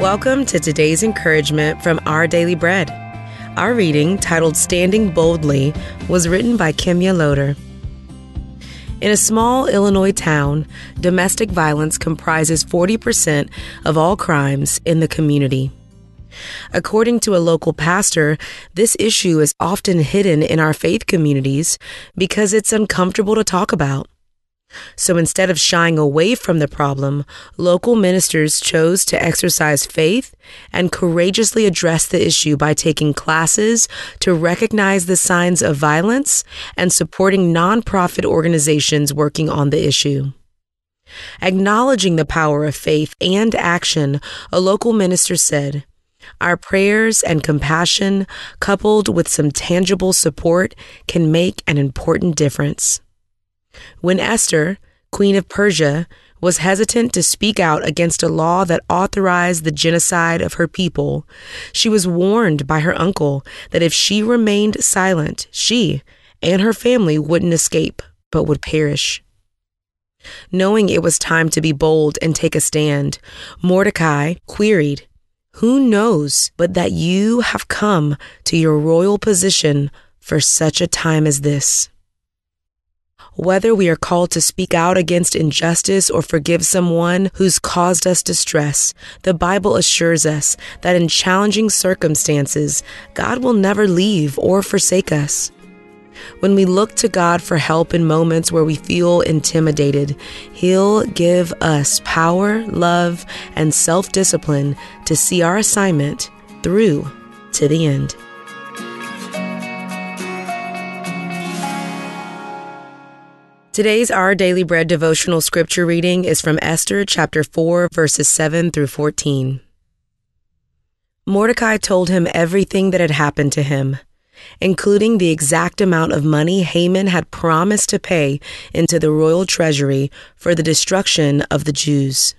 Welcome to today's encouragement from Our Daily Bread. Our reading, titled Standing Boldly, was written by Kimya Loader. In a small Illinois town, domestic violence comprises 40% of all crimes in the community. According to a local pastor, this issue is often hidden in our faith communities because it's uncomfortable to talk about. So instead of shying away from the problem, local ministers chose to exercise faith and courageously address the issue by taking classes to recognize the signs of violence and supporting nonprofit organizations working on the issue. Acknowledging the power of faith and action, a local minister said, our prayers and compassion, coupled with some tangible support, can make an important difference. When Esther, Queen of Persia, was hesitant to speak out against a law that authorized the genocide of her people, she was warned by her uncle that if she remained silent, she and her family wouldn't escape, but would perish. Knowing it was time to be bold and take a stand, Mordecai queried, Who knows but that you have come to your royal position for such a time as this? Whether we are called to speak out against injustice or forgive someone who's caused us distress, the Bible assures us that in challenging circumstances, God will never leave or forsake us. When we look to God for help in moments where we feel intimidated, He'll give us power, love, and self discipline to see our assignment through to the end. Today's Our Daily Bread devotional scripture reading is from Esther chapter 4, verses 7 through 14. Mordecai told him everything that had happened to him, including the exact amount of money Haman had promised to pay into the royal treasury for the destruction of the Jews.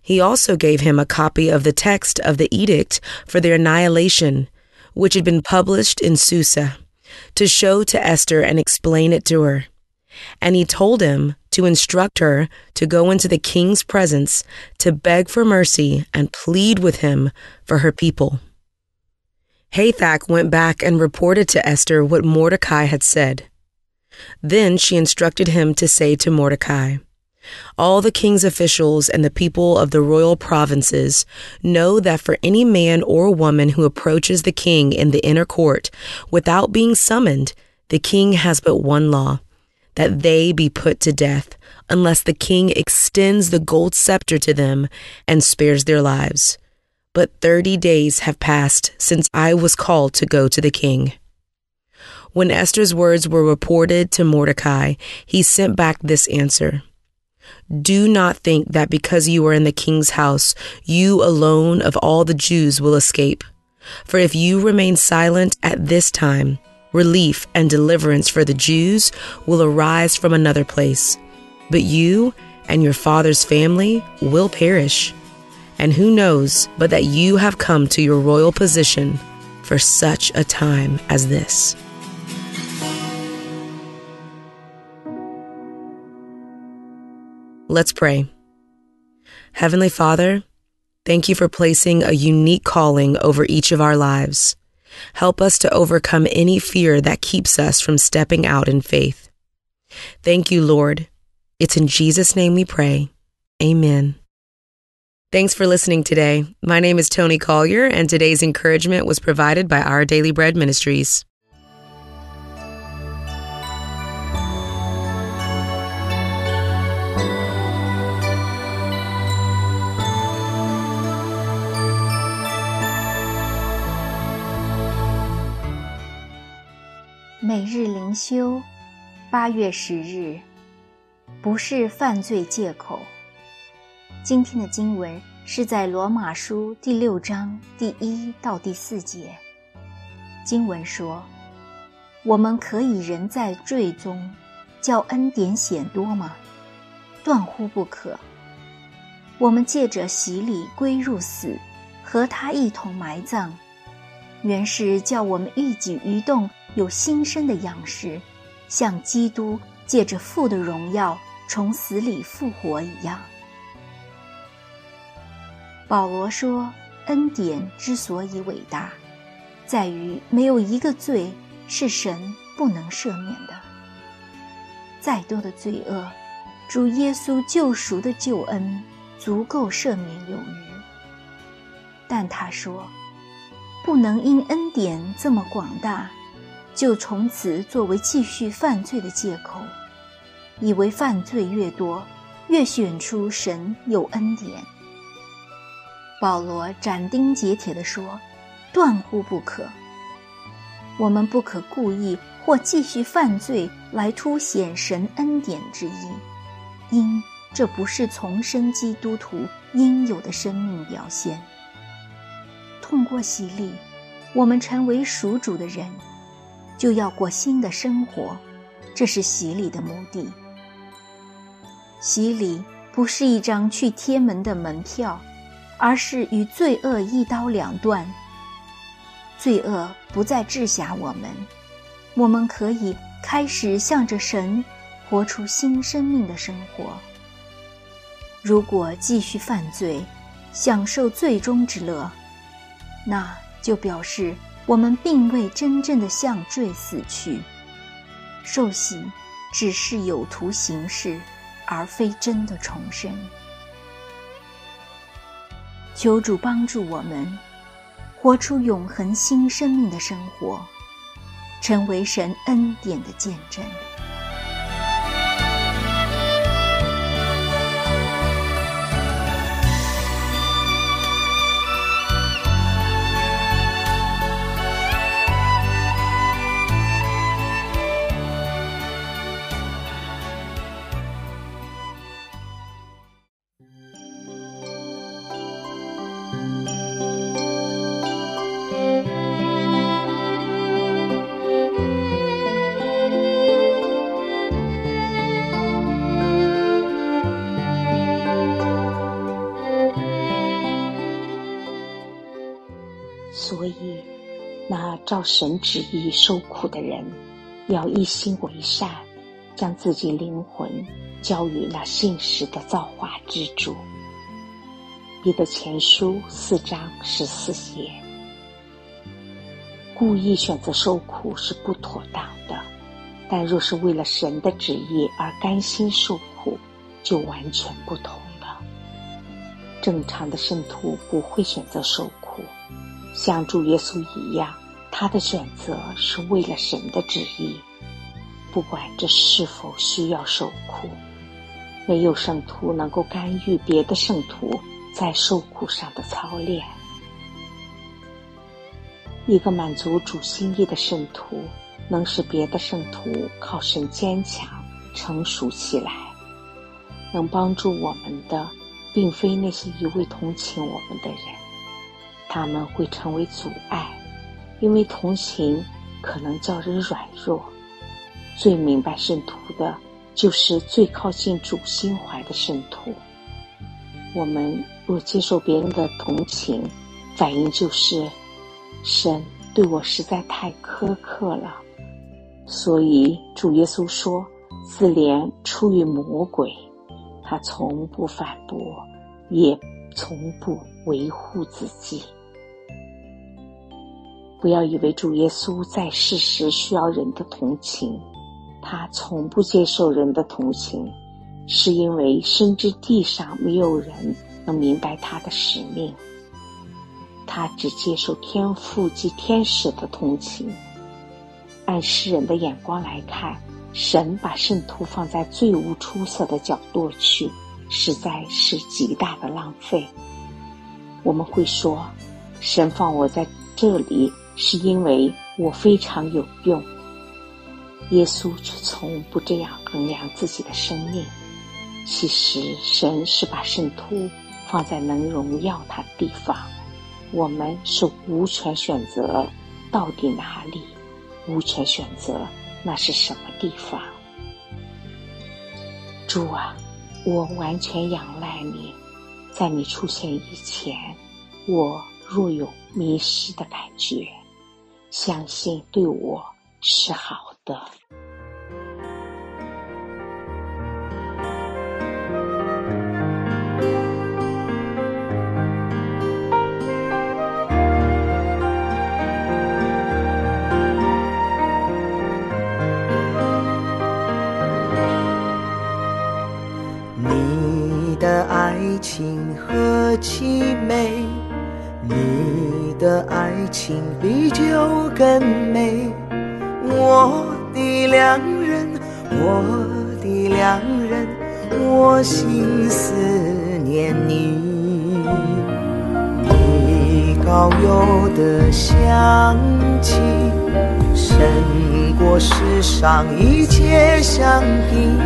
He also gave him a copy of the text of the edict for their annihilation, which had been published in Susa, to show to Esther and explain it to her and he told him to instruct her to go into the king's presence to beg for mercy and plead with him for her people. Hathach went back and reported to Esther what Mordecai had said. Then she instructed him to say to Mordecai, all the king's officials and the people of the royal provinces know that for any man or woman who approaches the king in the inner court without being summoned, the king has but one law that they be put to death, unless the king extends the gold scepter to them and spares their lives. But thirty days have passed since I was called to go to the king. When Esther's words were reported to Mordecai, he sent back this answer. Do not think that because you are in the king's house, you alone of all the Jews will escape. For if you remain silent at this time, relief, and deliverance for the Jews will arise from another place. But you and your father's family will perish. And who knows but that you have come to your royal position for such a time as this. Let's pray. Heavenly Father, thank you for placing a unique calling over each of our lives. Help us to overcome any fear that keeps us from stepping out in faith. Thank you, Lord. It's in Jesus' name we pray. Amen. Thanks for listening today. My name is Tony Collier, and today's encouragement was provided by Our Daily Bread Ministries. 每日灵修，八月十日，不是犯罪借口。今天的经文是在罗马书第六章第一到第四节。经文说：“我们可以人在罪中，叫恩典显多吗？断乎不可。我们借着洗礼归入死，和他一同埋葬，原是叫我们一举一动。”有新生的样式，像基督借着父的荣耀从死里复活一样。保罗说：“恩典之所以伟大，在于没有一个罪是神不能赦免的。再多的罪恶，主耶稣救赎的救恩足够赦免有余。但他说，不能因恩典这么广大，就从此作为继续犯罪的借口，以为犯罪越多，越选出神有恩典。”保罗斩钉截铁地说：“断乎不可。我们不可故意或继续犯罪来凸显神恩典之意，因这不是重生基督徒应有的生命表现。通过洗礼，我们成为属主的人，就要过新的生活，这是洗礼的目的。洗礼不是一张去天门的门票。”而是与罪恶一刀两断。罪恶不再制辖我们，我们可以开始向着神活出新生命的生活。如果继续犯罪，享受罪中之乐，那就表示我们并未真正的向坠死去。受洗只是有图形式，而非真的重生。求主帮助我们，活出永恒新生命的生活，成为神恩典的见证。照神旨意受苦的人，要一心为善，将自己灵魂交于那信实的造化之主。彼得前书四章十四节。故意选择受苦是不妥当的，但若是为了神的旨意而甘心受苦，就完全不同了。正常的圣徒不会选择受苦。像主耶稣一样，他的选择是为了神的旨意，不管这是否需要受苦。没有圣徒能够干预别的圣徒在受苦上的操练。一个满足主心意的圣徒，能使别的圣徒靠神坚强、成熟起来。能帮助我们的，并非那些一味同情我们的人。他们会成为阻碍，因为同情可能叫人软弱。最明白圣徒的，就是最靠近主心怀的圣徒。我们若接受别人的同情，反应就是神对我实在太苛刻了。所以主耶稣说：“自怜出于魔鬼。”他从不反驳，也从不维护自己。不要以为主耶稣在世时需要人的同情，他从不接受人的同情，是因为深知地上没有人能明白他的使命。他只接受天父及天使的同情。按世人的眼光来看，神把圣徒放在最无出色的角落去，实在是极大的浪费。我们会说，神放我在这里。是因为我非常有用，耶稣却从不这样衡量自己的生命。其实，神是把圣徒放在能荣耀他的地方，我们是无权选择到底哪里，无权选择那是什么地方。主啊，我完全仰赖你，在你出现以前，我若有迷失的感觉。相信对我是好的。你的爱情何其美你的爱情比更美。我的良人，我的良人，我心思念你。你高邮的香气，胜过世上一切香槟。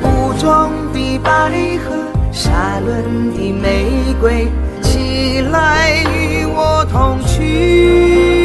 古装的百合，沙伦的玫瑰，起来与我同去。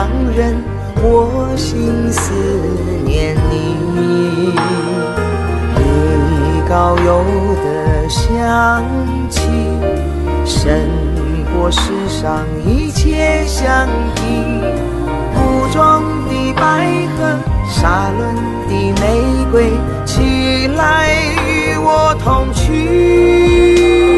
让人我心思念你，你高有的香气，胜过世上一切香品。古装的百合，沙伦的玫瑰，起来与我同去。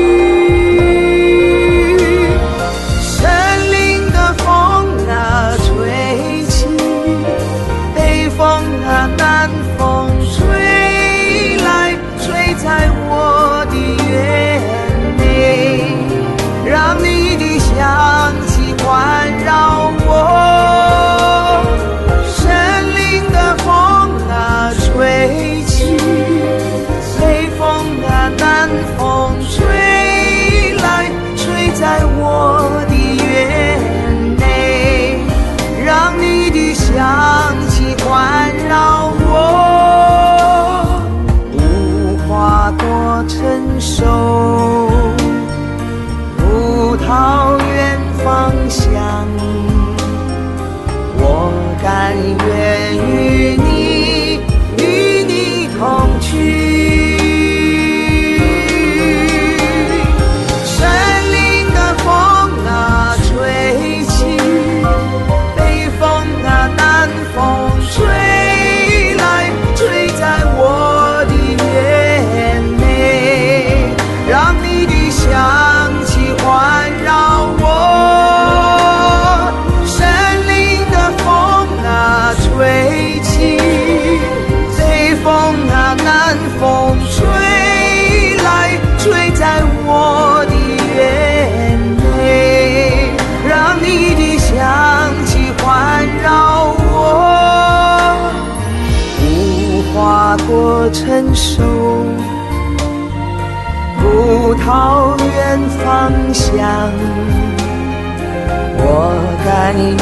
money